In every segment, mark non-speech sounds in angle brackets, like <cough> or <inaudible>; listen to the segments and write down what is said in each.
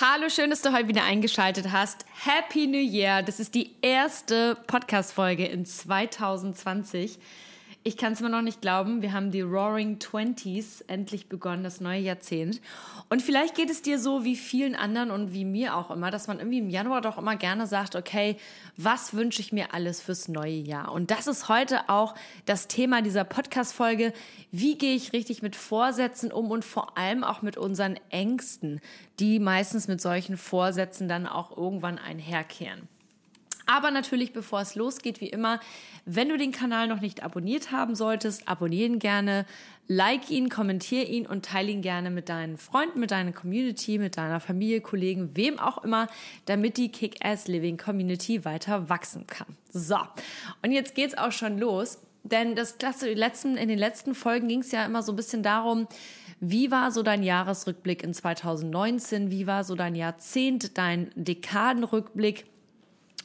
Hallo, schön, dass du heute wieder eingeschaltet hast. Happy New Year! Das ist die erste Podcast-Folge in 2020. Ich kann es mir noch nicht glauben. Wir haben die Roaring Twenties endlich begonnen, das neue Jahrzehnt. Und vielleicht geht es dir so wie vielen anderen und wie mir auch immer, dass man irgendwie im Januar doch immer gerne sagt, okay, was wünsche ich mir alles fürs neue Jahr? Und das ist heute auch das Thema dieser Podcast-Folge. Wie gehe ich richtig mit Vorsätzen um und vor allem auch mit unseren Ängsten, die meistens mit solchen Vorsätzen dann auch irgendwann einherkehren. Aber natürlich, bevor es losgeht, wie immer, wenn du den Kanal noch nicht abonniert haben solltest, abonniere ihn gerne, like ihn, kommentiere ihn und teile ihn gerne mit deinen Freunden, mit deiner Community, mit deiner Familie, Kollegen, wem auch immer, damit die Kick-Ass Living Community weiter wachsen kann. So, und jetzt geht's auch schon los. Denn das klasse, letzten, in den letzten Folgen ging es ja immer so ein bisschen darum, wie war so dein Jahresrückblick in 2019? Wie war so dein Jahrzehnt, dein Dekadenrückblick?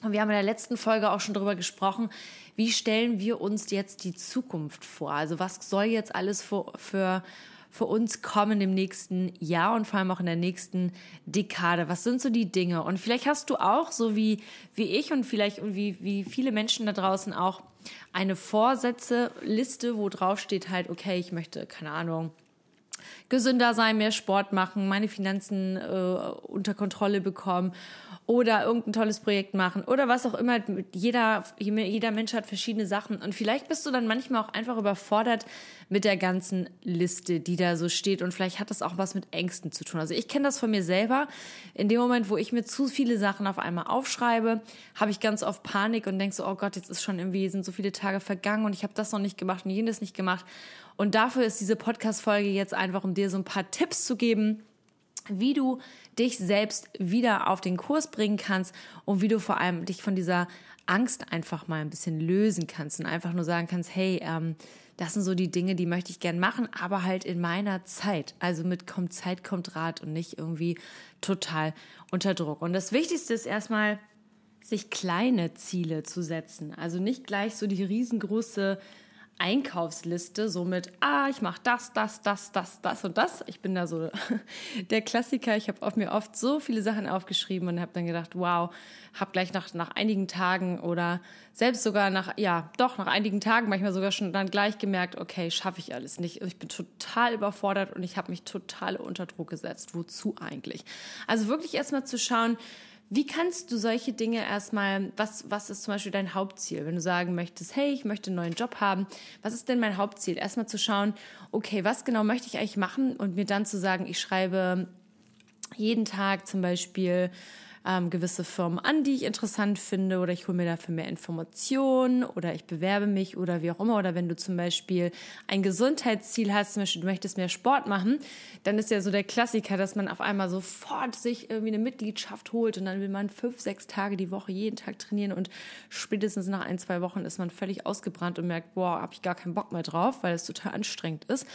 Und wir haben in der letzten Folge auch schon darüber gesprochen, wie stellen wir uns jetzt die Zukunft vor? Also was soll jetzt alles für, für, für uns kommen im nächsten Jahr und vor allem auch in der nächsten Dekade? Was sind so die Dinge? Und vielleicht hast du auch, so wie, wie ich und vielleicht wie, wie viele Menschen da draußen auch, eine Vorsätze-Liste, wo drauf steht halt, okay, ich möchte, keine Ahnung, gesünder sein, mehr Sport machen, meine Finanzen äh, unter Kontrolle bekommen oder irgendein tolles Projekt machen oder was auch immer. Jeder, jeder Mensch hat verschiedene Sachen und vielleicht bist du dann manchmal auch einfach überfordert mit der ganzen Liste, die da so steht und vielleicht hat das auch was mit Ängsten zu tun. Also ich kenne das von mir selber. In dem Moment, wo ich mir zu viele Sachen auf einmal aufschreibe, habe ich ganz oft Panik und denke so, oh Gott, jetzt ist schon irgendwie, sind so viele Tage vergangen und ich habe das noch nicht gemacht und jenes nicht gemacht. Und dafür ist diese Podcast-Folge jetzt einfach, um dir so ein paar Tipps zu geben, wie du dich selbst wieder auf den Kurs bringen kannst und wie du vor allem dich von dieser Angst einfach mal ein bisschen lösen kannst und einfach nur sagen kannst, hey, ähm, das sind so die Dinge, die möchte ich gern machen, aber halt in meiner Zeit. Also mit kommt Zeit, kommt Rat und nicht irgendwie total unter Druck. Und das Wichtigste ist erstmal, sich kleine Ziele zu setzen. Also nicht gleich so die riesengroße Einkaufsliste, so mit, ah, ich mache das, das, das, das, das und das. Ich bin da so <laughs> der Klassiker. Ich habe mir oft so viele Sachen aufgeschrieben und habe dann gedacht, wow, habe gleich nach, nach einigen Tagen oder selbst sogar nach, ja, doch nach einigen Tagen manchmal sogar schon dann gleich gemerkt, okay, schaffe ich alles nicht. Ich bin total überfordert und ich habe mich total unter Druck gesetzt. Wozu eigentlich? Also wirklich erstmal zu schauen, wie kannst du solche Dinge erstmal, was, was ist zum Beispiel dein Hauptziel? Wenn du sagen möchtest, hey, ich möchte einen neuen Job haben, was ist denn mein Hauptziel? Erstmal zu schauen, okay, was genau möchte ich eigentlich machen und mir dann zu sagen, ich schreibe jeden Tag zum Beispiel ähm, gewisse Firmen an, die ich interessant finde oder ich hole mir dafür mehr Informationen oder ich bewerbe mich oder wie auch immer. Oder wenn du zum Beispiel ein Gesundheitsziel hast, zum Beispiel du möchtest mehr Sport machen, dann ist ja so der Klassiker, dass man auf einmal sofort sich irgendwie eine Mitgliedschaft holt und dann will man fünf, sechs Tage die Woche jeden Tag trainieren und spätestens nach ein, zwei Wochen ist man völlig ausgebrannt und merkt, boah, habe ich gar keinen Bock mehr drauf, weil es total anstrengend ist.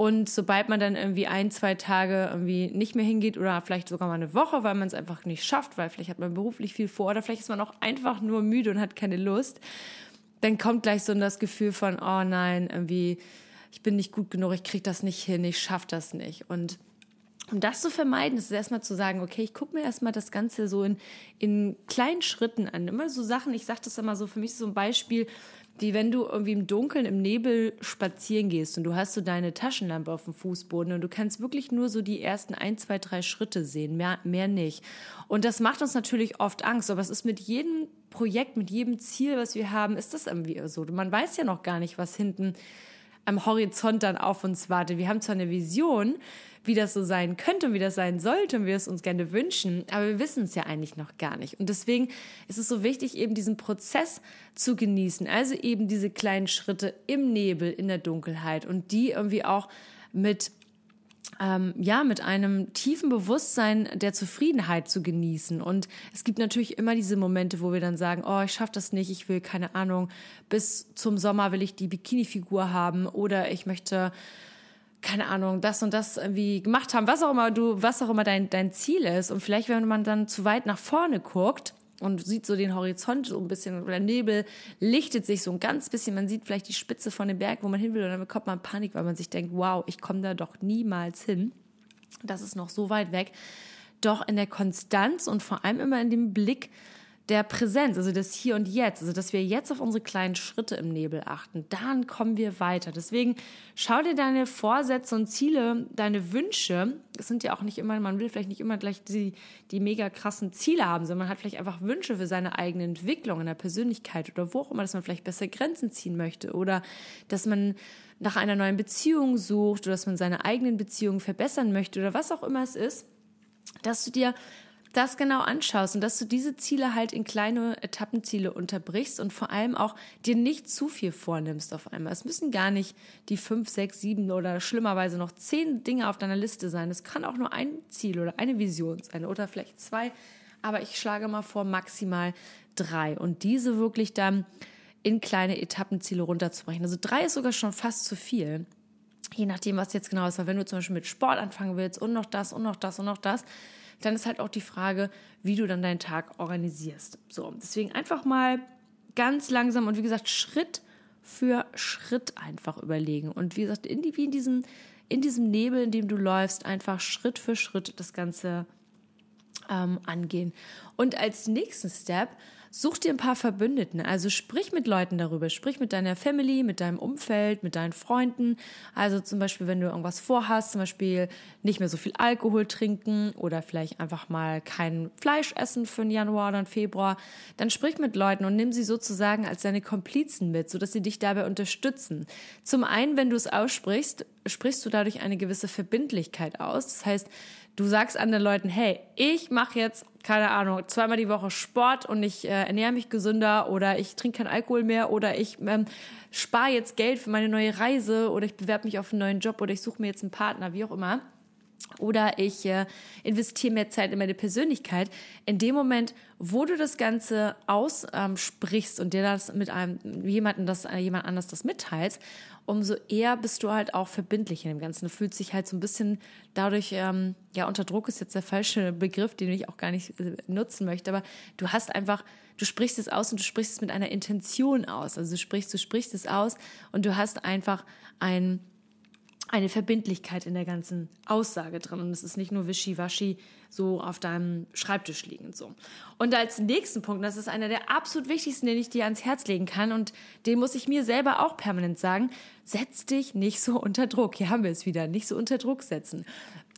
Und sobald man dann irgendwie ein, zwei Tage irgendwie nicht mehr hingeht oder vielleicht sogar mal eine Woche, weil man es einfach nicht schafft, weil vielleicht hat man beruflich viel vor oder vielleicht ist man auch einfach nur müde und hat keine Lust, dann kommt gleich so das Gefühl von, oh nein, irgendwie, ich bin nicht gut genug, ich krieg das nicht hin, ich schaff das nicht. Und um das zu vermeiden, ist es erstmal zu sagen, okay, ich gucke mir erstmal das Ganze so in, in kleinen Schritten an. Immer so Sachen, ich sage das immer so, für mich so ein Beispiel, wie wenn du irgendwie im Dunkeln, im Nebel spazieren gehst und du hast so deine Taschenlampe auf dem Fußboden und du kannst wirklich nur so die ersten ein, zwei, drei Schritte sehen, mehr, mehr nicht. Und das macht uns natürlich oft Angst, aber es ist mit jedem Projekt, mit jedem Ziel, was wir haben, ist das irgendwie so. Man weiß ja noch gar nicht, was hinten am Horizont dann auf uns wartet. Wir haben zwar eine Vision, wie das so sein könnte und wie das sein sollte und wir es uns gerne wünschen, aber wir wissen es ja eigentlich noch gar nicht. Und deswegen ist es so wichtig, eben diesen Prozess zu genießen. Also eben diese kleinen Schritte im Nebel, in der Dunkelheit und die irgendwie auch mit ähm, ja, mit einem tiefen Bewusstsein der Zufriedenheit zu genießen. Und es gibt natürlich immer diese Momente, wo wir dann sagen, oh, ich schaffe das nicht, ich will keine Ahnung, bis zum Sommer will ich die Bikini-Figur haben oder ich möchte keine Ahnung, das und das irgendwie gemacht haben, was auch immer du, was auch immer dein, dein Ziel ist. Und vielleicht, wenn man dann zu weit nach vorne guckt, und sieht so den Horizont so ein bisschen, oder der Nebel lichtet sich so ein ganz bisschen, man sieht vielleicht die Spitze von dem Berg, wo man hin will, und dann bekommt man Panik, weil man sich denkt, wow, ich komme da doch niemals hin. Das ist noch so weit weg. Doch in der Konstanz und vor allem immer in dem Blick, der Präsenz, also das Hier und Jetzt, also dass wir jetzt auf unsere kleinen Schritte im Nebel achten, dann kommen wir weiter. Deswegen schau dir deine Vorsätze und Ziele, deine Wünsche, das sind ja auch nicht immer, man will vielleicht nicht immer gleich die, die mega krassen Ziele haben, sondern man hat vielleicht einfach Wünsche für seine eigene Entwicklung in der Persönlichkeit oder wo auch immer, dass man vielleicht besser Grenzen ziehen möchte oder dass man nach einer neuen Beziehung sucht oder dass man seine eigenen Beziehungen verbessern möchte oder was auch immer es ist, dass du dir das genau anschaust und dass du diese Ziele halt in kleine Etappenziele unterbrichst und vor allem auch dir nicht zu viel vornimmst auf einmal. Es müssen gar nicht die fünf, sechs, sieben oder schlimmerweise noch zehn Dinge auf deiner Liste sein. Es kann auch nur ein Ziel oder eine Vision sein oder vielleicht zwei. Aber ich schlage mal vor, maximal drei und diese wirklich dann in kleine Etappenziele runterzubrechen. Also drei ist sogar schon fast zu viel. Je nachdem, was jetzt genau ist. Weil wenn du zum Beispiel mit Sport anfangen willst und noch das und noch das und noch das, dann ist halt auch die Frage, wie du dann deinen Tag organisierst. So, deswegen einfach mal ganz langsam und wie gesagt, Schritt für Schritt einfach überlegen. Und wie gesagt, in, wie in diesem, in diesem Nebel, in dem du läufst, einfach Schritt für Schritt das Ganze ähm, angehen. Und als nächsten Step Such dir ein paar Verbündeten. Also sprich mit Leuten darüber. Sprich mit deiner Family, mit deinem Umfeld, mit deinen Freunden. Also zum Beispiel, wenn du irgendwas vorhast, zum Beispiel nicht mehr so viel Alkohol trinken oder vielleicht einfach mal kein Fleisch essen für den Januar oder Februar, dann sprich mit Leuten und nimm sie sozusagen als deine Komplizen mit, sodass sie dich dabei unterstützen. Zum einen, wenn du es aussprichst, sprichst du dadurch eine gewisse Verbindlichkeit aus. Das heißt, Du sagst anderen Leuten, hey, ich mache jetzt, keine Ahnung, zweimal die Woche Sport und ich äh, ernähre mich gesünder oder ich trinke keinen Alkohol mehr oder ich ähm, spare jetzt Geld für meine neue Reise oder ich bewerbe mich auf einen neuen Job oder ich suche mir jetzt einen Partner, wie auch immer. Oder ich äh, investiere mehr Zeit in meine Persönlichkeit. In dem Moment, wo du das Ganze aussprichst und dir das mit einem jemanden, das äh, jemand anders das mitteilst, umso eher bist du halt auch verbindlich in dem Ganzen. Du fühlst dich halt so ein bisschen dadurch, ähm, ja, unter Druck ist jetzt der falsche Begriff, den ich auch gar nicht äh, nutzen möchte, aber du hast einfach, du sprichst es aus und du sprichst es mit einer Intention aus. Also du sprichst, du sprichst es aus und du hast einfach ein eine Verbindlichkeit in der ganzen Aussage drin. Und es ist nicht nur wischiwaschi so auf deinem Schreibtisch liegend so. Und als nächsten Punkt, das ist einer der absolut wichtigsten, den ich dir ans Herz legen kann und den muss ich mir selber auch permanent sagen, setz dich nicht so unter Druck. Hier haben wir es wieder, nicht so unter Druck setzen.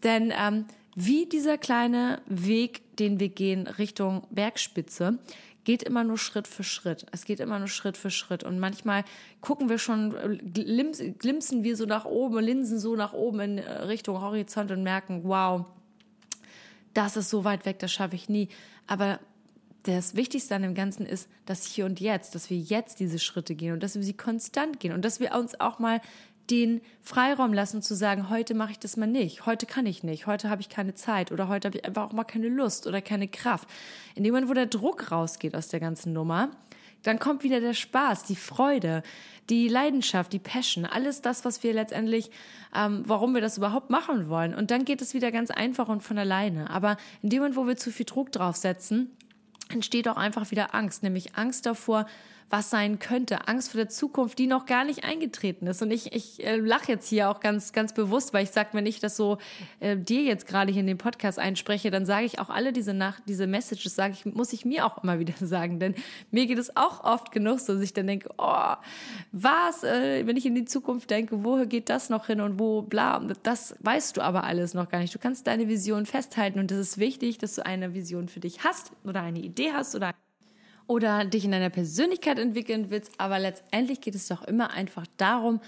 Denn ähm, wie dieser kleine Weg, den wir gehen Richtung Bergspitze, geht immer nur Schritt für Schritt. Es geht immer nur Schritt für Schritt. Und manchmal gucken wir schon, glimpsen wir so nach oben, linsen so nach oben in äh, Richtung Horizont und merken, wow, das ist so weit weg, das schaffe ich nie. Aber das Wichtigste an dem Ganzen ist, dass hier und jetzt, dass wir jetzt diese Schritte gehen und dass wir sie konstant gehen und dass wir uns auch mal den Freiraum lassen zu sagen, heute mache ich das mal nicht, heute kann ich nicht, heute habe ich keine Zeit oder heute habe ich einfach auch mal keine Lust oder keine Kraft. In dem Moment, wo der Druck rausgeht aus der ganzen Nummer, dann kommt wieder der Spaß, die Freude, die Leidenschaft, die Passion, alles das, was wir letztendlich, ähm, warum wir das überhaupt machen wollen. Und dann geht es wieder ganz einfach und von alleine. Aber in dem Moment, wo wir zu viel Druck draufsetzen, entsteht auch einfach wieder Angst, nämlich Angst davor, was sein könnte, Angst vor der Zukunft, die noch gar nicht eingetreten ist. Und ich, ich äh, lache jetzt hier auch ganz, ganz bewusst, weil ich sage, wenn ich das so äh, dir jetzt gerade hier in dem Podcast einspreche, dann sage ich auch alle diese Nach diese Messages, sage ich, muss ich mir auch immer wieder <laughs> sagen. Denn mir geht es auch oft genug so, dass ich dann denke, oh, was, äh, wenn ich in die Zukunft denke, woher geht das noch hin und wo, bla, das weißt du aber alles noch gar nicht. Du kannst deine Vision festhalten und es ist wichtig, dass du eine Vision für dich hast oder eine Idee hast oder oder dich in deiner Persönlichkeit entwickeln willst, aber letztendlich geht es doch immer einfach darum,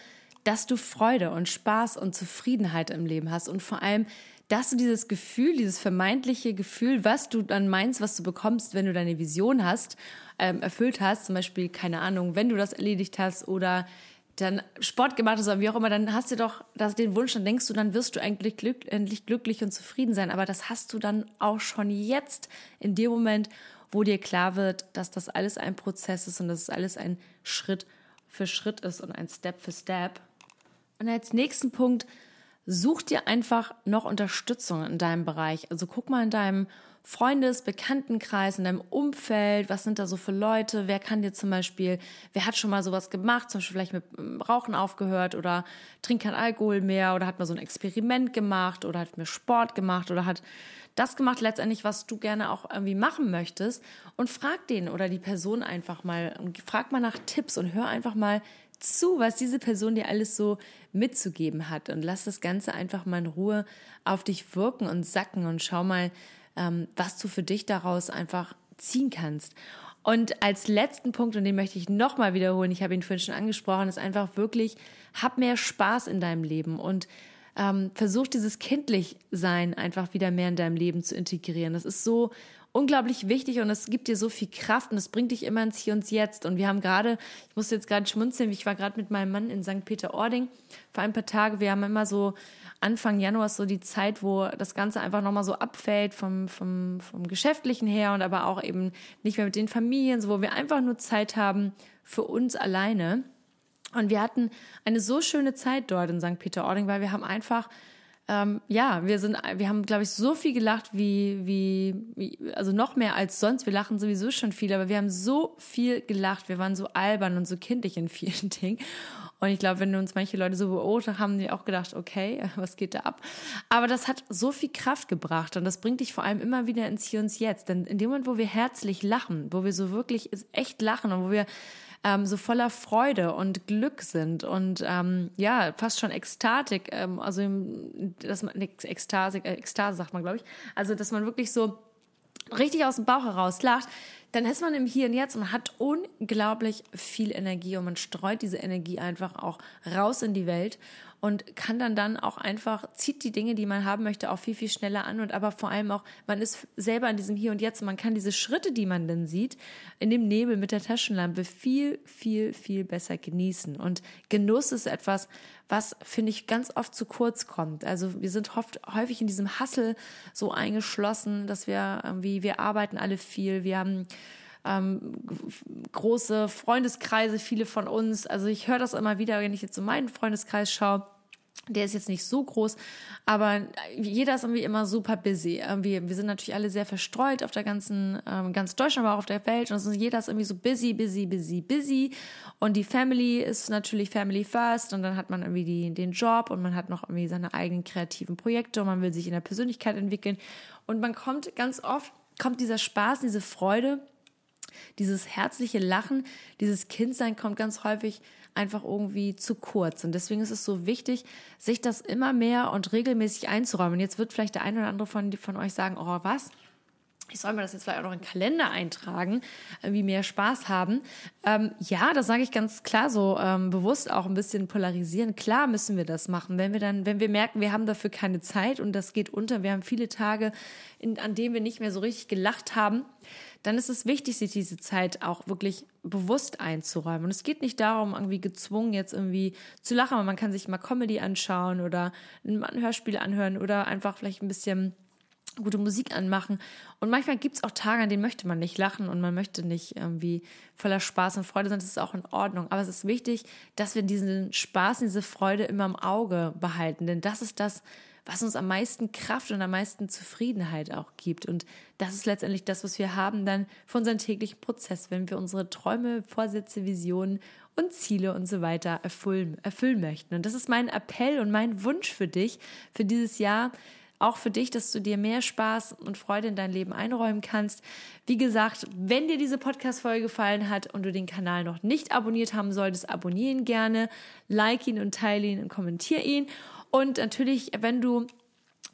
dass du Freude und Spaß und Zufriedenheit im Leben hast und vor allem, dass du dieses Gefühl, dieses vermeintliche Gefühl, was du dann meinst, was du bekommst, wenn du deine Vision hast, ähm, erfüllt hast, zum Beispiel, keine Ahnung, wenn du das erledigt hast oder dann Sport gemacht hast oder wie auch immer, dann hast du doch das, den Wunsch, dann denkst du, dann wirst du eigentlich glück, endlich glücklich und zufrieden sein. Aber das hast du dann auch schon jetzt in dem Moment, wo dir klar wird, dass das alles ein Prozess ist und dass es alles ein Schritt für Schritt ist und ein Step für Step. Und als nächsten Punkt, such dir einfach noch Unterstützung in deinem Bereich. Also guck mal in deinem Freundes-, Bekanntenkreis, in deinem Umfeld, was sind da so für Leute, wer kann dir zum Beispiel, wer hat schon mal sowas gemacht, zum Beispiel vielleicht mit ähm, Rauchen aufgehört oder trinkt kein Alkohol mehr oder hat mal so ein Experiment gemacht oder hat mir Sport gemacht oder hat das gemacht letztendlich, was du gerne auch irgendwie machen möchtest. Und frag den oder die Person einfach mal und frag mal nach Tipps und hör einfach mal zu, was diese Person dir alles so mitzugeben hat. Und lass das Ganze einfach mal in Ruhe auf dich wirken und sacken und schau mal, ähm, was du für dich daraus einfach ziehen kannst. Und als letzten Punkt, und den möchte ich nochmal wiederholen, ich habe ihn vorhin schon angesprochen, ist einfach wirklich, hab mehr Spaß in deinem Leben. Und ähm, versuch dieses Kindlichsein einfach wieder mehr in deinem Leben zu integrieren. Das ist so unglaublich wichtig und es gibt dir so viel Kraft und es bringt dich immer ins Hier und Jetzt. Und wir haben gerade, ich muss jetzt gerade schmunzeln, ich war gerade mit meinem Mann in St. Peter-Ording vor ein paar Tagen. Wir haben immer so Anfang Januar so die Zeit, wo das Ganze einfach nochmal so abfällt vom, vom, vom Geschäftlichen her und aber auch eben nicht mehr mit den Familien, so wo wir einfach nur Zeit haben für uns alleine. Und wir hatten eine so schöne Zeit dort in St. Peter-Ording, weil wir haben einfach ähm, ja, wir sind, wir haben, glaube ich, so viel gelacht wie, wie, also noch mehr als sonst. Wir lachen sowieso schon viel, aber wir haben so viel gelacht. Wir waren so albern und so kindlich in vielen <laughs> Dingen. Und ich glaube, wenn uns manche Leute so beobachtet haben, die auch gedacht, okay, <laughs> was geht da ab? Aber das hat so viel Kraft gebracht und das bringt dich vor allem immer wieder ins Hier und Jetzt. Denn in dem Moment, wo wir herzlich lachen, wo wir so wirklich echt lachen und wo wir ähm, so voller Freude und Glück sind und ähm, ja, fast schon Ekstatik, ähm, also dass man Ekstase, äh, Ekstase sagt man, glaube ich. Also, dass man wirklich so richtig aus dem Bauch heraus lacht, dann ist man im Hier und Jetzt und hat unglaublich viel Energie und man streut diese Energie einfach auch raus in die Welt und kann dann dann auch einfach, zieht die Dinge, die man haben möchte, auch viel, viel schneller an und aber vor allem auch, man ist selber in diesem Hier und Jetzt man kann diese Schritte, die man dann sieht, in dem Nebel mit der Taschenlampe viel, viel, viel besser genießen. Und Genuss ist etwas, was, finde ich, ganz oft zu kurz kommt. Also wir sind oft, häufig in diesem Hassel so eingeschlossen, dass wir irgendwie, wir arbeiten alle viel, wir haben ähm, große Freundeskreise, viele von uns. Also ich höre das immer wieder, wenn ich jetzt so meinen Freundeskreis schaue der ist jetzt nicht so groß, aber jeder ist irgendwie immer super busy. Irgendwie, wir sind natürlich alle sehr verstreut auf der ganzen, ähm, ganz Deutschland, aber auch auf der Welt. Und jeder ist irgendwie so busy, busy, busy, busy. Und die Family ist natürlich Family first. Und dann hat man irgendwie die, den Job und man hat noch irgendwie seine eigenen kreativen Projekte und man will sich in der Persönlichkeit entwickeln. Und man kommt ganz oft, kommt dieser Spaß, diese Freude, dieses herzliche Lachen, dieses Kindsein kommt ganz häufig einfach irgendwie zu kurz. Und deswegen ist es so wichtig, sich das immer mehr und regelmäßig einzuräumen. Und jetzt wird vielleicht der eine oder andere von, von euch sagen, oh was? Ich soll mir das jetzt vielleicht auch noch in den Kalender eintragen, wie mehr Spaß haben. Ähm, ja, das sage ich ganz klar so ähm, bewusst auch ein bisschen polarisieren. Klar müssen wir das machen, wenn wir dann, wenn wir merken, wir haben dafür keine Zeit und das geht unter, wir haben viele Tage, in, an denen wir nicht mehr so richtig gelacht haben, dann ist es wichtig, sich diese Zeit auch wirklich bewusst einzuräumen. Und es geht nicht darum, irgendwie gezwungen jetzt irgendwie zu lachen, aber man kann sich mal Comedy anschauen oder ein Hörspiel anhören oder einfach vielleicht ein bisschen gute Musik anmachen. Und manchmal gibt es auch Tage, an denen möchte man nicht lachen und man möchte nicht irgendwie voller Spaß und Freude sein. Das ist auch in Ordnung. Aber es ist wichtig, dass wir diesen Spaß diese Freude immer im Auge behalten. Denn das ist das, was uns am meisten Kraft und am meisten Zufriedenheit auch gibt. Und das ist letztendlich das, was wir haben dann für unseren täglichen Prozess, wenn wir unsere Träume, Vorsätze, Visionen und Ziele und so weiter erfüllen, erfüllen möchten. Und das ist mein Appell und mein Wunsch für dich für dieses Jahr, auch für dich, dass du dir mehr Spaß und Freude in dein Leben einräumen kannst. Wie gesagt, wenn dir diese Podcast-Folge gefallen hat und du den Kanal noch nicht abonniert haben solltest, abonniere ihn gerne, like ihn und teile ihn und kommentiere ihn. Und natürlich, wenn du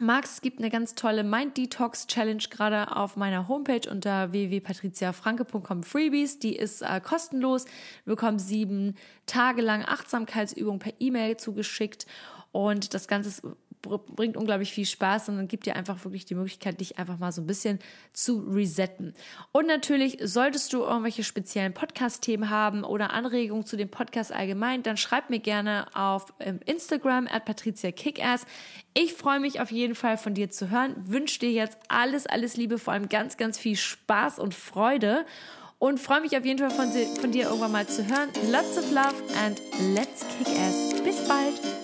magst, es gibt eine ganz tolle Mind Detox Challenge gerade auf meiner Homepage unter www.patriziafranke.com Freebies. Die ist äh, kostenlos. Du bekommst sieben Tage lang Achtsamkeitsübungen per E-Mail zugeschickt. Und das Ganze ist bringt unglaublich viel Spaß und gibt dir einfach wirklich die Möglichkeit, dich einfach mal so ein bisschen zu resetten. Und natürlich, solltest du irgendwelche speziellen Podcast-Themen haben oder Anregungen zu dem Podcast allgemein, dann schreib mir gerne auf ähm, Instagram at Patricia Kickass. Ich freue mich auf jeden Fall von dir zu hören. Wünsche dir jetzt alles, alles Liebe, vor allem ganz, ganz viel Spaß und Freude und freue mich auf jeden Fall von, von dir irgendwann mal zu hören. Lots of love and let's kick ass. Bis bald.